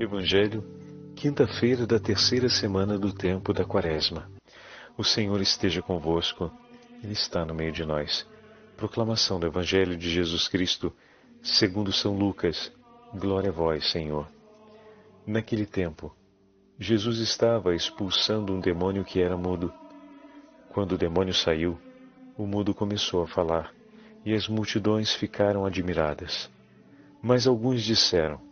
Evangelho, quinta-feira da terceira semana do tempo da Quaresma. O Senhor esteja convosco, Ele está no meio de nós. Proclamação do Evangelho de Jesus Cristo, segundo São Lucas. Glória a vós, Senhor. Naquele tempo, Jesus estava expulsando um demônio que era mudo. Quando o demônio saiu, o mudo começou a falar, e as multidões ficaram admiradas. Mas alguns disseram: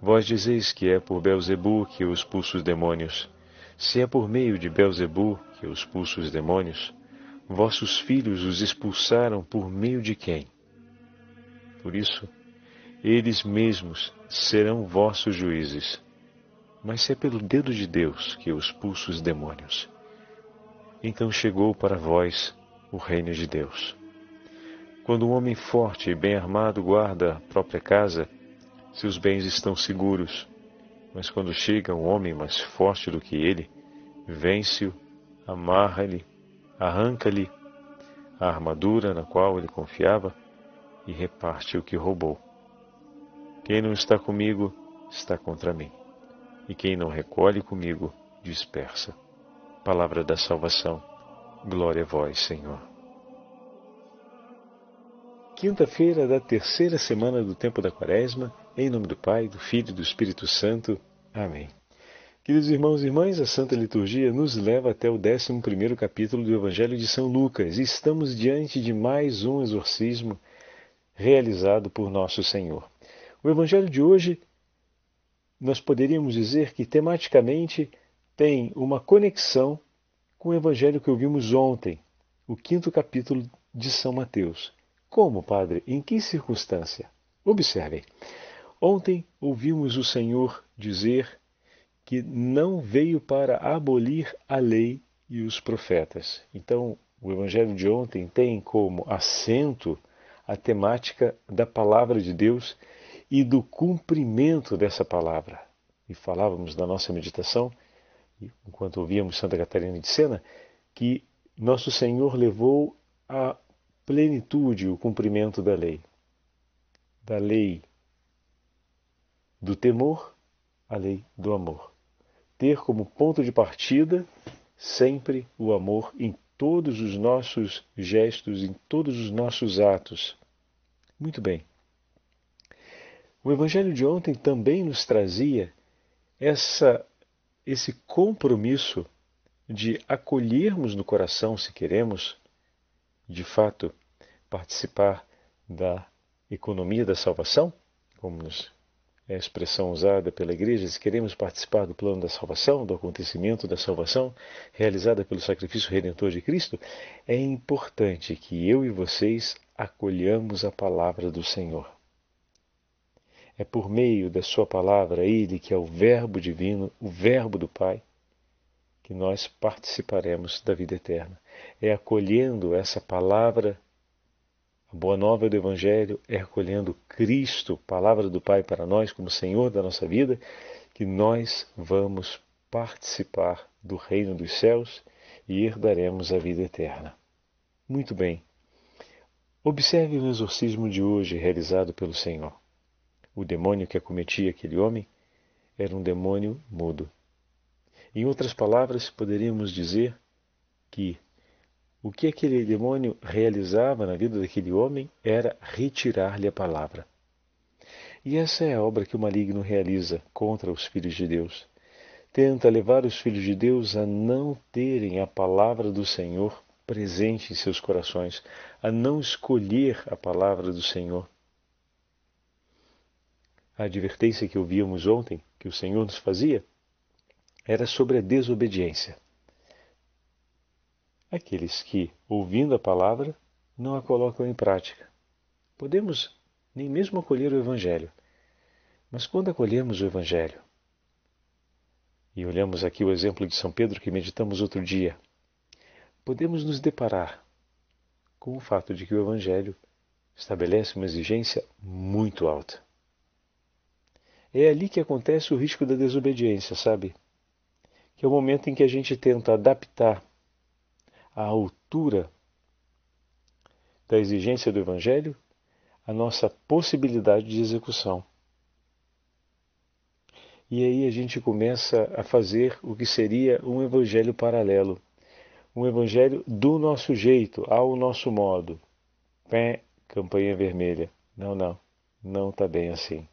Vós dizeis que é por Belzebu que eu expulso os demônios. Se é por meio de Belzebu que eu expulso os demônios, vossos filhos os expulsaram por meio de quem? Por isso, eles mesmos serão vossos juízes mas se é pelo dedo de Deus que eu expulso os demônios. Então chegou para vós o reino de Deus. Quando um homem forte e bem armado guarda a própria casa, seus bens estão seguros. Mas quando chega um homem mais forte do que ele, vence-o, amarra-lhe, arranca-lhe a armadura na qual ele confiava e reparte o que roubou. Quem não está comigo está contra mim e quem não recolhe comigo dispersa. Palavra da salvação. Glória a vós, Senhor. Quinta-feira da terceira semana do tempo da Quaresma, em nome do Pai, do Filho e do Espírito Santo. Amém. Queridos irmãos e irmãs, a Santa Liturgia nos leva até o 11 capítulo do Evangelho de São Lucas e estamos diante de mais um exorcismo realizado por Nosso Senhor. O Evangelho de hoje nós poderíamos dizer que tematicamente tem uma conexão com o evangelho que ouvimos ontem, o quinto capítulo de São Mateus. Como, Padre? Em que circunstância? Observem. Ontem ouvimos o Senhor dizer que não veio para abolir a lei e os profetas. Então, o evangelho de ontem tem como assento a temática da palavra de Deus e do cumprimento dessa palavra. E falávamos na nossa meditação, enquanto ouvíamos Santa Catarina de Sena, que nosso Senhor levou à plenitude o cumprimento da lei. Da lei do temor à lei do amor. Ter como ponto de partida sempre o amor em todos os nossos gestos, em todos os nossos atos. Muito bem. O Evangelho de ontem também nos trazia essa, esse compromisso de acolhermos no coração, se queremos, de fato, participar da economia da salvação, como nos é a expressão usada pela igreja, se queremos participar do plano da salvação, do acontecimento da salvação realizada pelo sacrifício redentor de Cristo, é importante que eu e vocês acolhamos a palavra do Senhor. É por meio da Sua palavra, Ele que é o Verbo divino, o Verbo do Pai, que nós participaremos da vida eterna. É acolhendo essa palavra, boa nova do Evangelho, é acolhendo Cristo, palavra do Pai para nós, como Senhor da nossa vida, que nós vamos participar do reino dos céus e herdaremos a vida eterna. Muito bem. Observe o exorcismo de hoje realizado pelo Senhor. O demônio que acometia aquele homem era um demônio mudo. Em outras palavras, poderíamos dizer que o que aquele demônio realizava na vida daquele homem era retirar-lhe a palavra. E essa é a obra que o maligno realiza contra os filhos de Deus. Tenta levar os filhos de Deus a não terem a palavra do Senhor presente em seus corações, a não escolher a palavra do Senhor a advertência que ouvíamos ontem, que o Senhor nos fazia, era sobre a desobediência. Aqueles que, ouvindo a palavra, não a colocam em prática. Podemos nem mesmo acolher o Evangelho, mas quando acolhemos o Evangelho e olhamos aqui o exemplo de São Pedro que meditamos outro dia, podemos nos deparar com o fato de que o Evangelho estabelece uma exigência muito alta. É ali que acontece o risco da desobediência, sabe? Que é o momento em que a gente tenta adaptar a altura da exigência do Evangelho a nossa possibilidade de execução. E aí a gente começa a fazer o que seria um evangelho paralelo. Um evangelho do nosso jeito, ao nosso modo. Pé, campanha vermelha. Não, não, não está bem assim.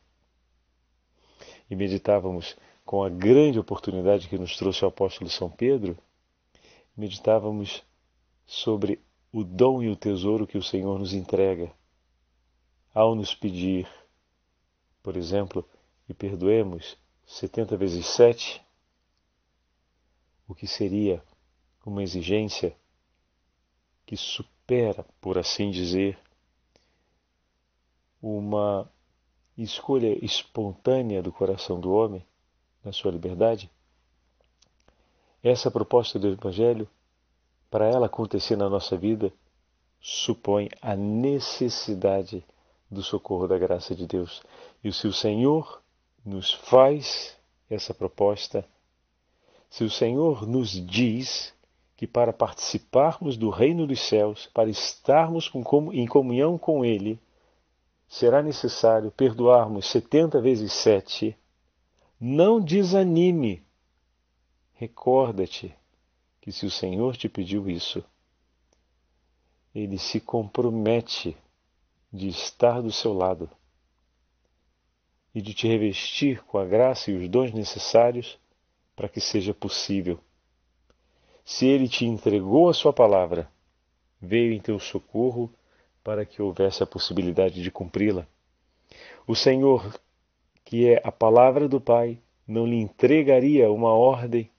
E meditávamos com a grande oportunidade que nos trouxe o apóstolo São Pedro, meditávamos sobre o dom e o tesouro que o Senhor nos entrega ao nos pedir, por exemplo, e perdoemos 70 vezes 7, o que seria uma exigência que supera, por assim dizer, uma escolha espontânea do coração do homem na sua liberdade? Essa proposta do Evangelho, para ela acontecer na nossa vida, supõe a necessidade do socorro da graça de Deus. E se o Senhor nos faz essa proposta, se o Senhor nos diz que para participarmos do reino dos céus, para estarmos em comunhão com Ele, será necessário perdoarmos setenta vezes sete, não desanime. Recorda-te que se o Senhor te pediu isso, Ele se compromete de estar do seu lado e de te revestir com a graça e os dons necessários para que seja possível. Se ele te entregou a sua palavra, veio em teu socorro para que houvesse a possibilidade de cumpri-la. O Senhor, que é a palavra do Pai, não lhe entregaria uma ordem.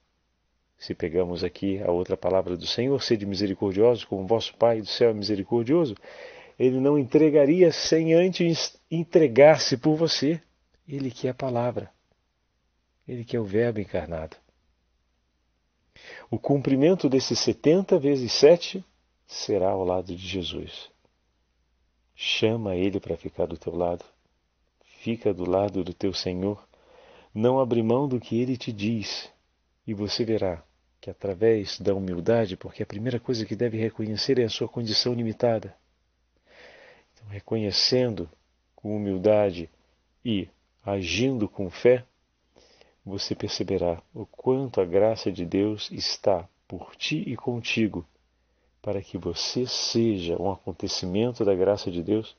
Se pegamos aqui a outra palavra do Senhor, sede misericordiosos, como vosso Pai do céu é misericordioso, ele não entregaria sem antes entregar-se por você. Ele que é a palavra. Ele que é o Verbo encarnado. O cumprimento desses 70 vezes 7 será ao lado de Jesus. Chama ele para ficar do teu lado. Fica do lado do teu Senhor. Não abre mão do que ele te diz. E você verá que através da humildade, porque a primeira coisa que deve reconhecer é a sua condição limitada. Então, reconhecendo com humildade e agindo com fé, você perceberá o quanto a graça de Deus está por ti e contigo, para que você seja um acontecimento da graça de Deus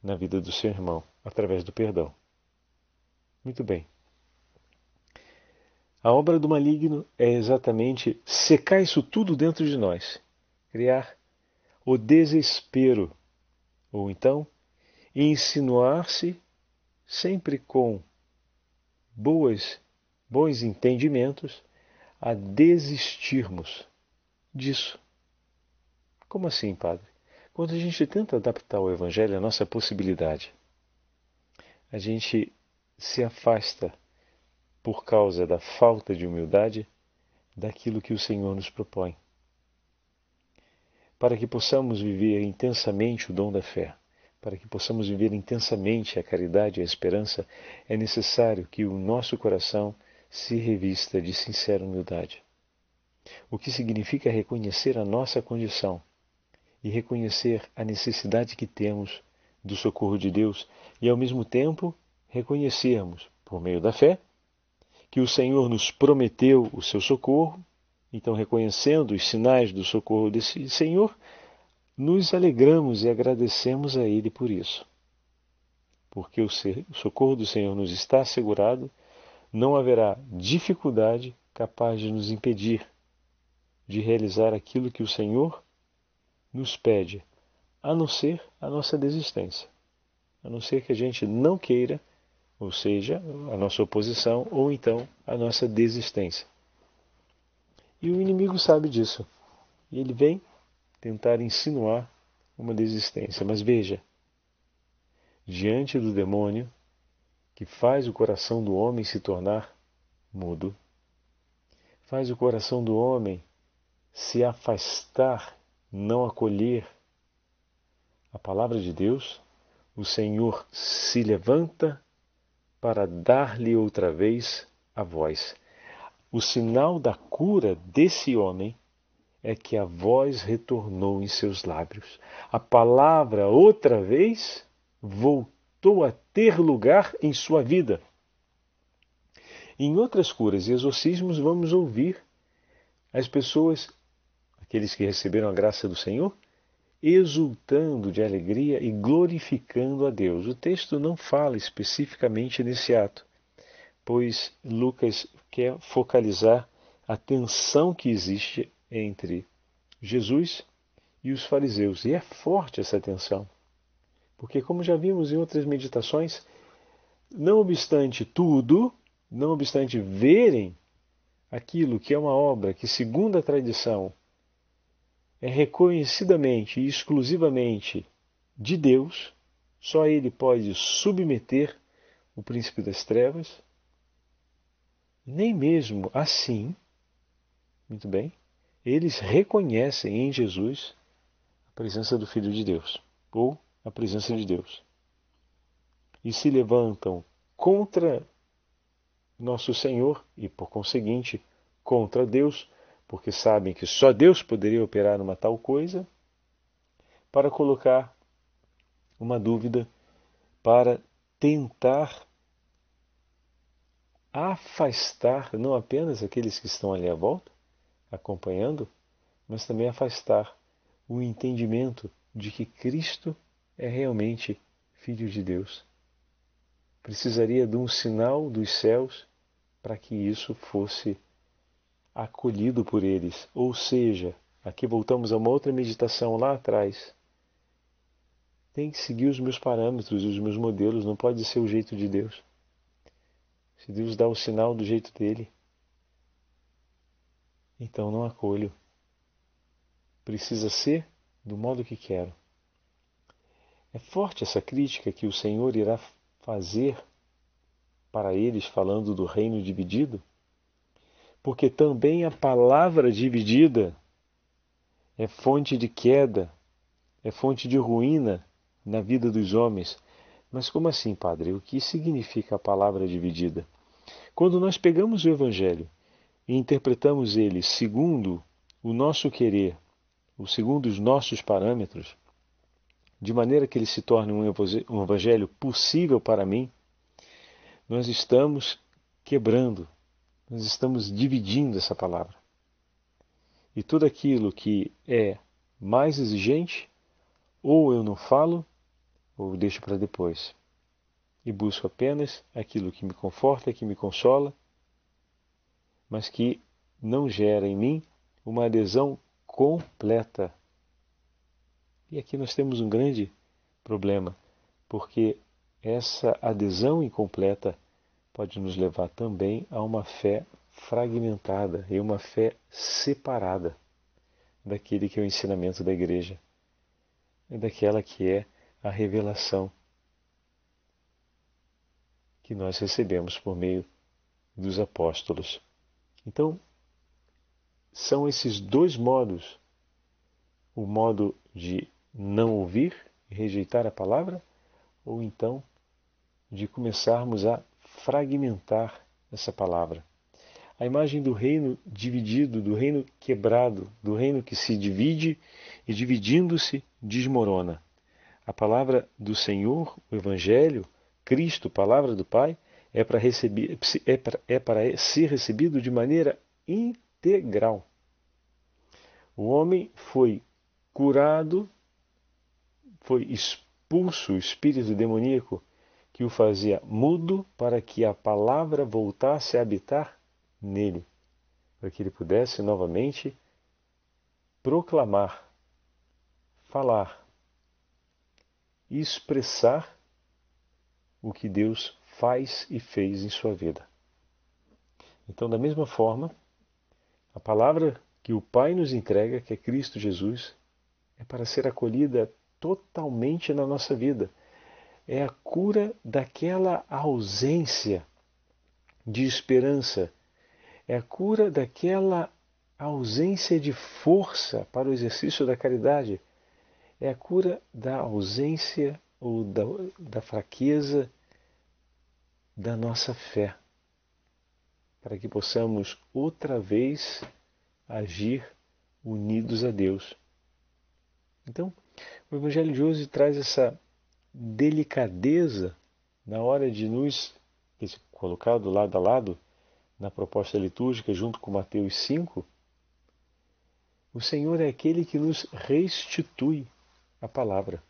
na vida do seu irmão, através do perdão. Muito bem. A obra do maligno é exatamente secar isso tudo dentro de nós, criar o desespero, ou então insinuar-se sempre com boas, bons entendimentos, a desistirmos disso. Como assim, Padre? Quando a gente tenta adaptar o Evangelho à nossa possibilidade, a gente se afasta, por causa da falta de humildade, daquilo que o Senhor nos propõe. Para que possamos viver intensamente o dom da fé, para que possamos viver intensamente a caridade e a esperança, é necessário que o nosso coração se revista de sincera humildade. O que significa reconhecer a nossa condição e reconhecer a necessidade que temos do socorro de Deus e, ao mesmo tempo, reconhecermos, por meio da fé, que o Senhor nos prometeu o seu socorro, então, reconhecendo os sinais do socorro desse Senhor, nos alegramos e agradecemos a Ele por isso. Porque o socorro do Senhor nos está assegurado, não haverá dificuldade capaz de nos impedir de realizar aquilo que o Senhor nos pede, a não ser a nossa desistência, a não ser que a gente não queira, ou seja, a nossa oposição, ou então a nossa desistência. E o inimigo sabe disso. E ele vem tentar insinuar uma desistência. Mas veja, diante do demônio que faz o coração do homem se tornar mudo, faz o coração do homem se afastar, não acolher a palavra de Deus, o Senhor se levanta para dar-lhe outra vez a voz. O sinal da cura desse homem é que a voz retornou em seus lábios. A palavra, outra vez, voltou a ter lugar em sua vida. Em outras curas e exorcismos, vamos ouvir as pessoas, aqueles que receberam a graça do Senhor, exultando de alegria e glorificando a Deus. O texto não fala especificamente nesse ato, pois Lucas quer focalizar a tensão que existe entre Jesus e os fariseus. E é forte essa tensão, porque, como já vimos em outras meditações, não obstante tudo, não obstante verem aquilo que é uma obra que, segundo a tradição, é reconhecidamente e exclusivamente de Deus, só Ele pode submeter o príncipe das trevas. Nem mesmo assim, muito bem, eles reconhecem em Jesus a presença do Filho de Deus, ou a presença de Deus. E se levantam contra nosso Senhor e, por conseguinte, contra Deus, porque sabem que só Deus poderia operar uma tal coisa, para colocar uma dúvida, para tentar afastar não apenas aqueles que estão ali à volta, acompanhando, mas também afastar o entendimento de que Cristo é realmente Filho de Deus. Precisaria de um sinal dos céus para que isso fosse acolhido por eles. Ou seja, aqui voltamos a uma outra meditação lá atrás. Tem que seguir os meus parâmetros, os meus modelos, não pode ser o jeito de Deus. Se Deus dá o sinal do jeito dele, então não acolho. Precisa ser do modo que quero. É forte essa crítica que o Senhor irá fazer para eles falando do reino dividido? Porque também a palavra dividida é fonte de queda, é fonte de ruína na vida dos homens. Mas como assim, Padre? O que significa a palavra dividida? Quando nós pegamos o Evangelho e interpretamos ele segundo o nosso querer, ou segundo os nossos parâmetros, de maneira que ele se torne um evangelho possível para mim, nós estamos quebrando, nós estamos dividindo essa palavra. E tudo aquilo que é mais exigente, ou eu não falo, ou deixo para depois. E busco apenas aquilo que me conforta, que me consola, mas que não gera em mim uma adesão completa e aqui nós temos um grande problema, porque essa adesão incompleta pode nos levar também a uma fé fragmentada e uma fé separada daquele que é o ensinamento da igreja, daquela que é a revelação que nós recebemos por meio dos apóstolos. Então, são esses dois modos: o modo de não ouvir e rejeitar a palavra, ou então de começarmos a fragmentar essa palavra. A imagem do reino dividido, do reino quebrado, do reino que se divide e dividindo-se desmorona. A palavra do Senhor, o Evangelho, Cristo, palavra do Pai, é para, receber, é para, é para ser recebido de maneira integral. O homem foi curado foi expulso o espírito demoníaco que o fazia mudo para que a palavra voltasse a habitar nele, para que ele pudesse novamente proclamar, falar, expressar o que Deus faz e fez em sua vida. Então, da mesma forma, a palavra que o Pai nos entrega, que é Cristo Jesus, é para ser acolhida totalmente na nossa vida. É a cura daquela ausência de esperança. É a cura daquela ausência de força para o exercício da caridade. É a cura da ausência ou da, da fraqueza da nossa fé. Para que possamos outra vez agir unidos a Deus. Então, o Evangelho de hoje traz essa delicadeza na hora de nos colocado lado a lado na proposta litúrgica junto com Mateus 5, o Senhor é aquele que nos restitui a palavra.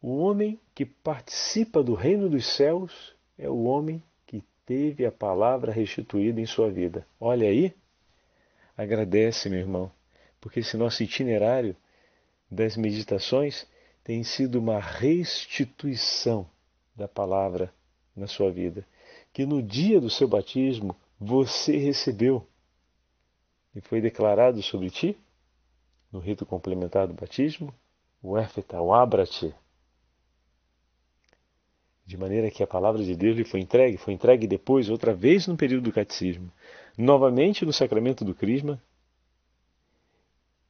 O homem que participa do reino dos céus é o homem que teve a palavra restituída em sua vida. Olha aí, agradece, meu irmão, porque esse nosso itinerário das meditações tem sido uma restituição da palavra na sua vida, que no dia do seu batismo você recebeu e foi declarado sobre ti no rito complementar do batismo, o Éfeta, o Abra-te, de maneira que a palavra de Deus lhe foi entregue, foi entregue depois, outra vez no período do catecismo, novamente no sacramento do Crisma,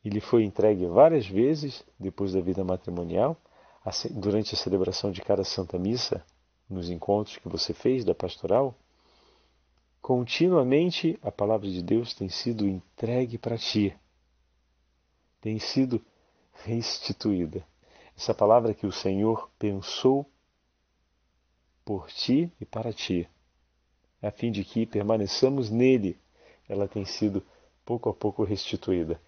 e lhe foi entregue várias vezes depois da vida matrimonial, durante a celebração de cada Santa Missa, nos encontros que você fez da pastoral, continuamente a palavra de Deus tem sido entregue para ti, tem sido restituída. Essa palavra que o Senhor pensou por ti e para ti, a fim de que permaneçamos nele, ela tem sido pouco a pouco restituída.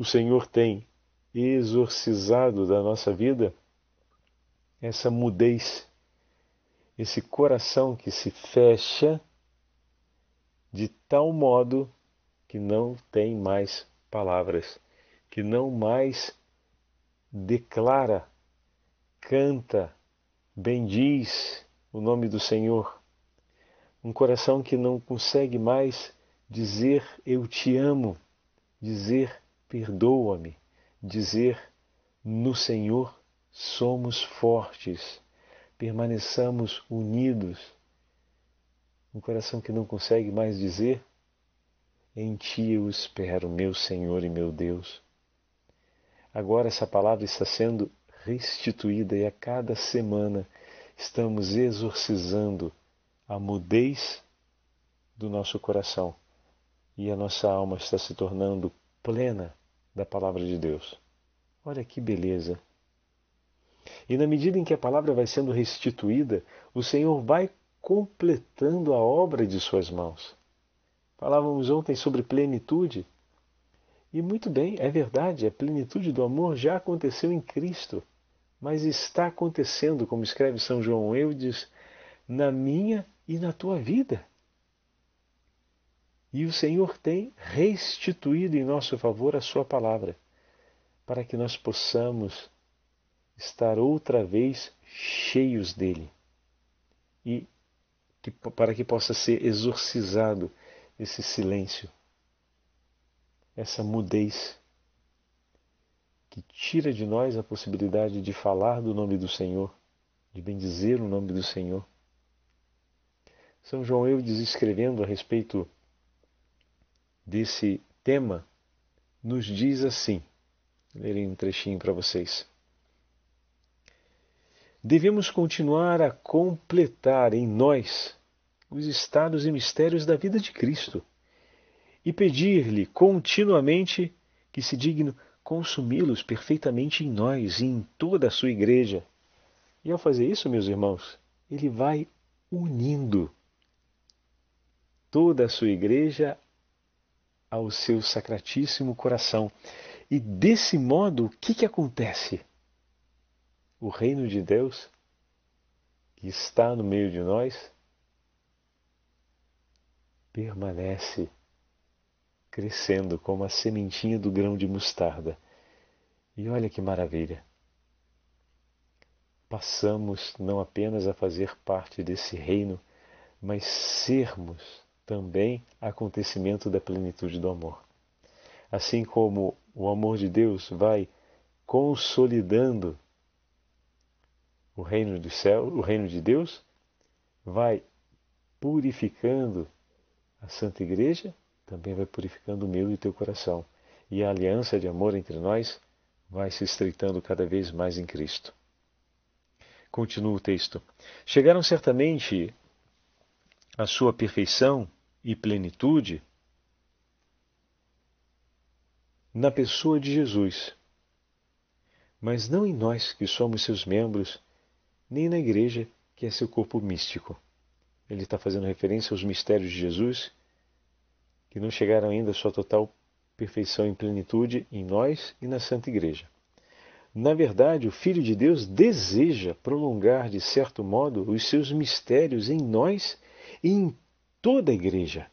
O Senhor tem exorcizado da nossa vida essa mudez, esse coração que se fecha de tal modo que não tem mais palavras, que não mais declara, canta, bendiz o nome do Senhor. Um coração que não consegue mais dizer eu te amo, dizer perdoa-me, dizer no Senhor somos fortes, permaneçamos unidos. Um coração que não consegue mais dizer em ti eu espero, meu Senhor e meu Deus. Agora essa palavra está sendo restituída e a cada semana estamos exorcizando a mudez do nosso coração e a nossa alma está se tornando plena da palavra de Deus. Olha que beleza! E na medida em que a palavra vai sendo restituída, o Senhor vai completando a obra de suas mãos. Falávamos ontem sobre plenitude. E muito bem, é verdade, a plenitude do amor já aconteceu em Cristo mas está acontecendo, como escreve São João Eudes, na minha e na tua vida. E o Senhor tem restituído em nosso favor a Sua palavra, para que nós possamos estar outra vez cheios dele e que, para que possa ser exorcizado esse silêncio, essa mudez que tira de nós a possibilidade de falar do nome do Senhor, de bendizer o nome do Senhor. São João Eudes escrevendo a respeito desse tema, nos diz assim, lerei um trechinho para vocês. Devemos continuar a completar em nós os estados e mistérios da vida de Cristo e pedir-lhe continuamente que se digne consumi-los perfeitamente em nós e em toda a sua igreja. E ao fazer isso, meus irmãos, ele vai unindo toda a sua igreja ao seu sacratíssimo coração. E desse modo, o que, que acontece? O reino de Deus, que está no meio de nós, permanece crescendo como a sementinha do grão de mostarda. E olha que maravilha! Passamos não apenas a fazer parte desse reino, mas sermos também acontecimento da plenitude do amor. Assim como o amor de Deus vai consolidando o reino do céu, o reino de Deus, vai purificando a Santa Igreja também vai purificando o meu e o teu coração. E a aliança de amor entre nós vai se estreitando cada vez mais em Cristo. Continua o texto. Chegaram certamente à sua perfeição e plenitude na pessoa de Jesus, mas não em nós que somos seus membros, nem na igreja que é seu corpo místico. Ele está fazendo referência aos mistérios de Jesus, que não chegaram ainda à sua total perfeição e plenitude em nós e na Santa Igreja. Na verdade, o Filho de Deus deseja prolongar, de certo modo, os seus mistérios em nós e em toda a Igreja.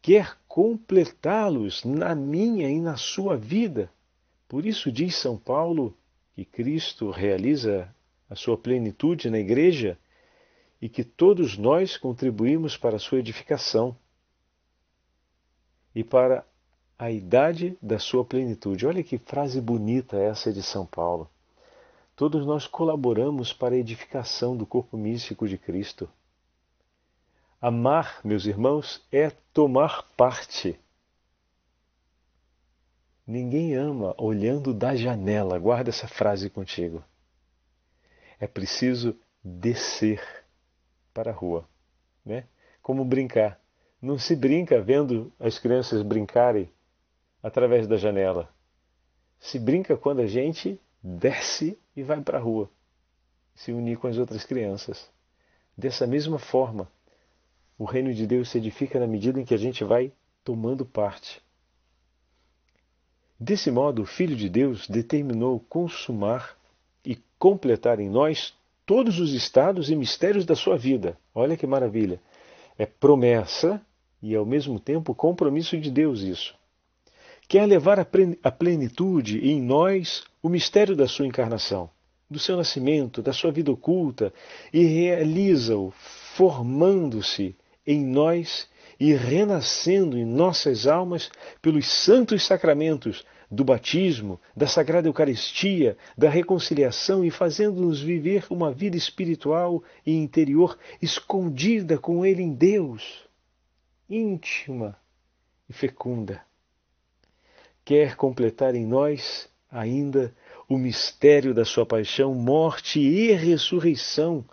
Quer completá-los na minha e na sua vida. Por isso diz São Paulo que Cristo realiza a sua plenitude na Igreja e que todos nós contribuímos para a sua edificação e para a idade da sua plenitude. Olha que frase bonita essa de São Paulo. Todos nós colaboramos para a edificação do corpo místico de Cristo. Amar, meus irmãos, é tomar parte. Ninguém ama olhando da janela. Guarda essa frase contigo. É preciso descer para a rua, né? Como brincar. Não se brinca vendo as crianças brincarem através da janela. Se brinca quando a gente desce e vai para a rua, se unir com as outras crianças. Dessa mesma forma, o reino de Deus se edifica na medida em que a gente vai tomando parte. Desse modo, o Filho de Deus determinou consumar e completar em nós todos os estados e mistérios da sua vida. Olha que maravilha! É promessa e, ao mesmo tempo, compromisso de Deus isso quer levar à plenitude em nós o mistério da sua encarnação, do seu nascimento, da sua vida oculta, e realiza-o formando-se em nós e renascendo em nossas almas pelos santos sacramentos do batismo, da Sagrada Eucaristia, da reconciliação e fazendo-nos viver uma vida espiritual e interior escondida com Ele em Deus, íntima e fecunda. Quer completar em nós ainda o mistério da sua paixão, morte e ressurreição,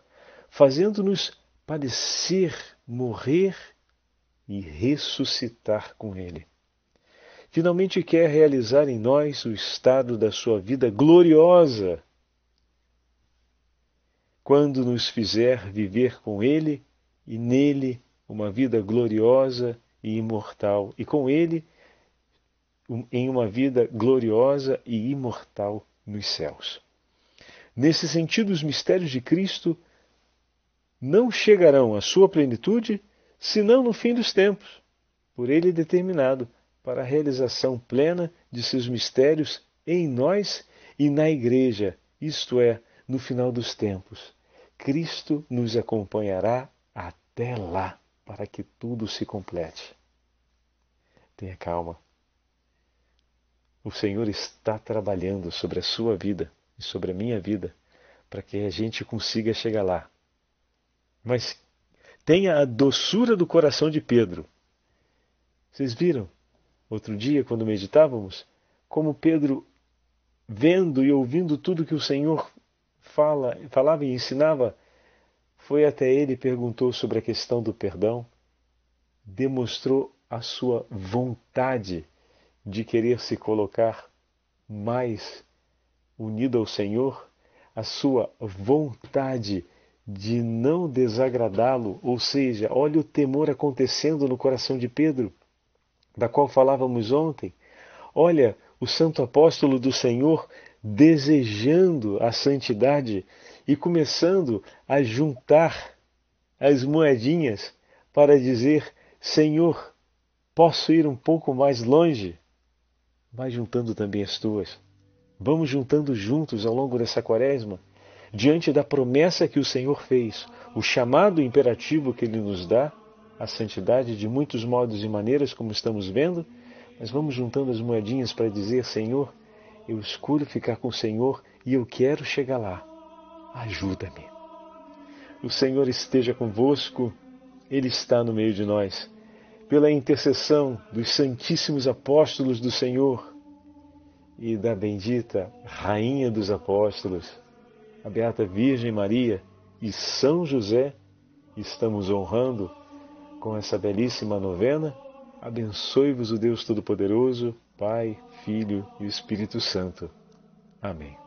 fazendo-nos padecer, morrer e ressuscitar com Ele. Finalmente quer realizar em nós o estado da sua vida gloriosa, quando nos fizer viver com Ele e nele uma vida gloriosa e imortal, e com Ele em uma vida gloriosa e imortal nos céus. Nesse sentido, os mistérios de Cristo não chegarão à sua plenitude senão no fim dos tempos, por ele determinado para a realização plena de seus mistérios em nós e na Igreja, isto é, no final dos tempos. Cristo nos acompanhará até lá para que tudo se complete. Tenha calma. O Senhor está trabalhando sobre a sua vida e sobre a minha vida para que a gente consiga chegar lá. Mas tenha a doçura do coração de Pedro. Vocês viram, outro dia, quando meditávamos, como Pedro, vendo e ouvindo tudo que o Senhor fala, falava e ensinava, foi até ele e perguntou sobre a questão do perdão, demonstrou a sua vontade de querer se colocar mais unido ao Senhor, a sua vontade de não desagradá-lo, ou seja, olha o temor acontecendo no coração de Pedro, da qual falávamos ontem. Olha o santo apóstolo do Senhor desejando a santidade e começando a juntar as moedinhas para dizer: Senhor, posso ir um pouco mais longe? vai juntando também as tuas. Vamos juntando juntos ao longo dessa quaresma, diante da promessa que o Senhor fez, o chamado imperativo que Ele nos dá, a santidade de muitos modos e maneiras, como estamos vendo, mas vamos juntando as moedinhas para dizer: Senhor, eu escolho ficar com o Senhor e eu quero chegar lá. Ajuda-me. O Senhor esteja convosco, Ele está no meio de nós. pela intercessão dos Santíssimos Apóstolos do Senhor e da bendita Rainha dos Apóstolos, a Beata Virgem Maria e São José, estamos honrando com essa belíssima novena. Abençoe-vos o Deus Todo-Poderoso, Pai, Filho e Espírito Santo. Amém.